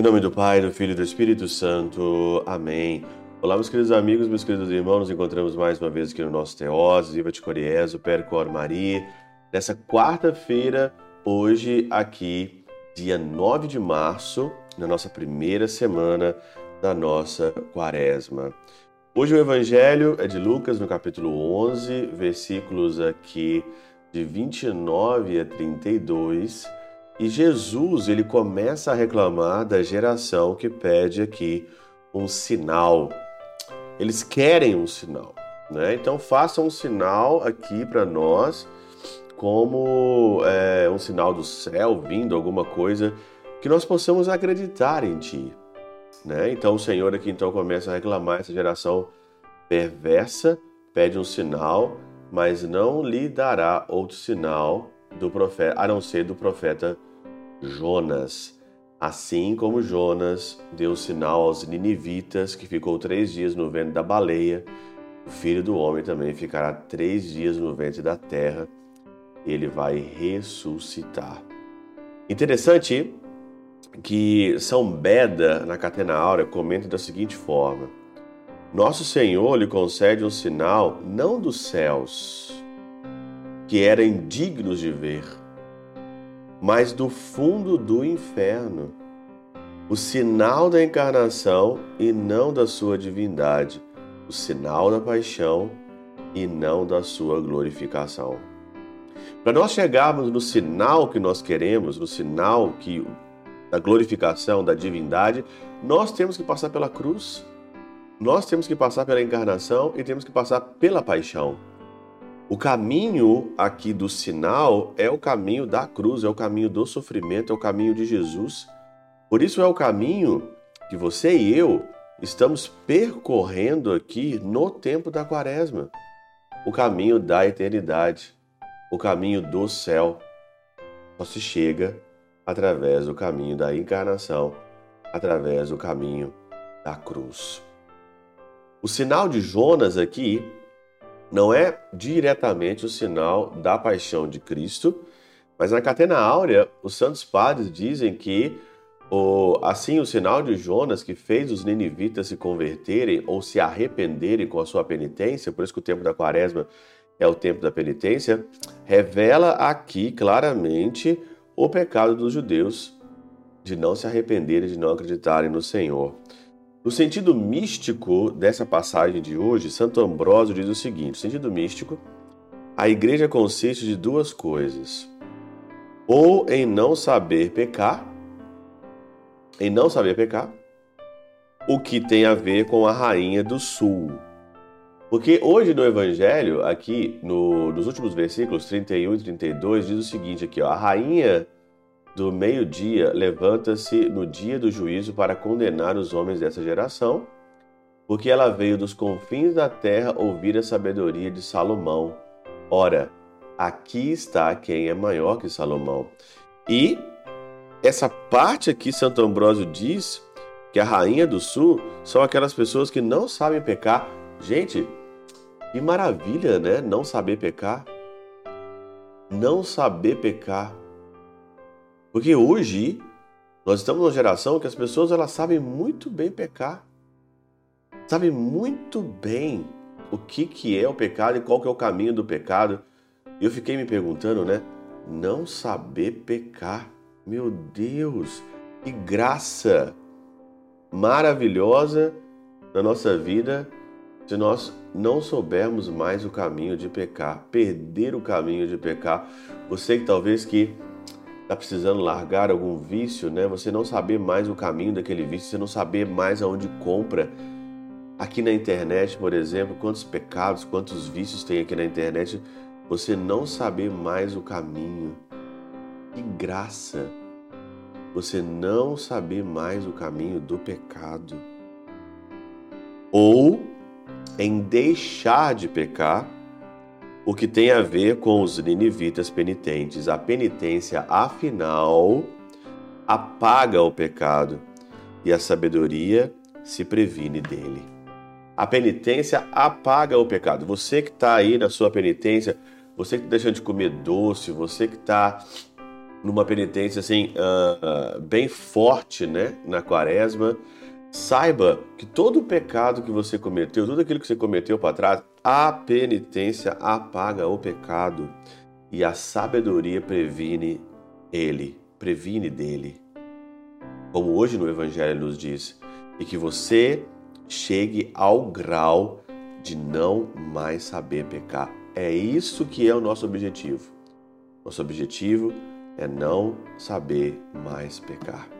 Em nome do Pai, do Filho e do Espírito Santo. Amém. Olá, meus queridos amigos, meus queridos irmãos, nos encontramos mais uma vez aqui no nosso Teós, Viva de Coriezo, Percor Maria, nessa quarta-feira, hoje aqui, dia 9 de março, na nossa primeira semana da nossa quaresma. Hoje o Evangelho é de Lucas, no capítulo 11, versículos aqui de 29 a 32, e Jesus ele começa a reclamar da geração que pede aqui um sinal. Eles querem um sinal, né? Então faça um sinal aqui para nós, como é, um sinal do céu vindo, alguma coisa que nós possamos acreditar em Ti. Né? Então o Senhor aqui então começa a reclamar essa geração perversa, pede um sinal, mas não lhe dará outro sinal do profeta, a não ser do profeta Jonas. Assim como Jonas deu sinal aos ninivitas, que ficou três dias no ventre da baleia, o filho do homem também ficará três dias no ventre da terra. Ele vai ressuscitar. Interessante que São Beda, na Catena Áurea, comenta da seguinte forma: Nosso Senhor lhe concede um sinal não dos céus, que eram indignos de ver, mas do fundo do inferno, o sinal da encarnação e não da sua divindade, o sinal da paixão e não da sua glorificação. Para nós chegarmos no sinal que nós queremos, no sinal que da glorificação, da divindade, nós temos que passar pela cruz, nós temos que passar pela encarnação e temos que passar pela paixão. O caminho aqui do sinal é o caminho da cruz, é o caminho do sofrimento, é o caminho de Jesus. Por isso é o caminho que você e eu estamos percorrendo aqui no tempo da quaresma. O caminho da eternidade, o caminho do céu. Só se chega através do caminho da encarnação, através do caminho da cruz. O sinal de Jonas aqui não é diretamente o sinal da paixão de Cristo, mas na Catena Áurea, os santos padres dizem que o, assim o sinal de Jonas que fez os ninivitas se converterem ou se arrependerem com a sua penitência, por isso que o tempo da quaresma é o tempo da penitência, revela aqui claramente o pecado dos judeus de não se arrependerem, de não acreditarem no Senhor. No sentido místico dessa passagem de hoje, Santo Ambrósio diz o seguinte: no sentido místico, a igreja consiste de duas coisas: ou em não saber pecar, em não saber pecar, o que tem a ver com a rainha do sul. Porque hoje no Evangelho, aqui no, nos últimos versículos 31 e 32, diz o seguinte aqui, ó, a rainha do meio-dia levanta-se no dia do juízo para condenar os homens dessa geração, porque ela veio dos confins da terra ouvir a sabedoria de Salomão. Ora, aqui está quem é maior que Salomão. E essa parte aqui, Santo Ambrósio diz que a rainha do sul são aquelas pessoas que não sabem pecar. Gente, que maravilha, né? Não saber pecar. Não saber pecar. Porque hoje nós estamos numa geração que as pessoas elas sabem muito bem pecar. Sabem muito bem o que, que é o pecado e qual que é o caminho do pecado. Eu fiquei me perguntando, né? Não saber pecar. Meu Deus, que graça maravilhosa na nossa vida se nós não soubermos mais o caminho de pecar, perder o caminho de pecar. Você que talvez que está precisando largar algum vício, né? Você não saber mais o caminho daquele vício, você não saber mais aonde compra. Aqui na internet, por exemplo, quantos pecados, quantos vícios tem aqui na internet, você não saber mais o caminho. Que graça! Você não saber mais o caminho do pecado. Ou em deixar de pecar o que tem a ver com os ninivitas penitentes. A penitência, afinal, apaga o pecado e a sabedoria se previne dele. A penitência apaga o pecado. Você que está aí na sua penitência, você que está deixando de comer doce, você que está numa penitência assim uh, uh, bem forte, né, na quaresma, saiba que todo o pecado que você cometeu, tudo aquilo que você cometeu para trás, a penitência apaga o pecado e a sabedoria previne ele, previne dele. Como hoje no Evangelho nos diz, e que você chegue ao grau de não mais saber pecar. É isso que é o nosso objetivo. Nosso objetivo é não saber mais pecar.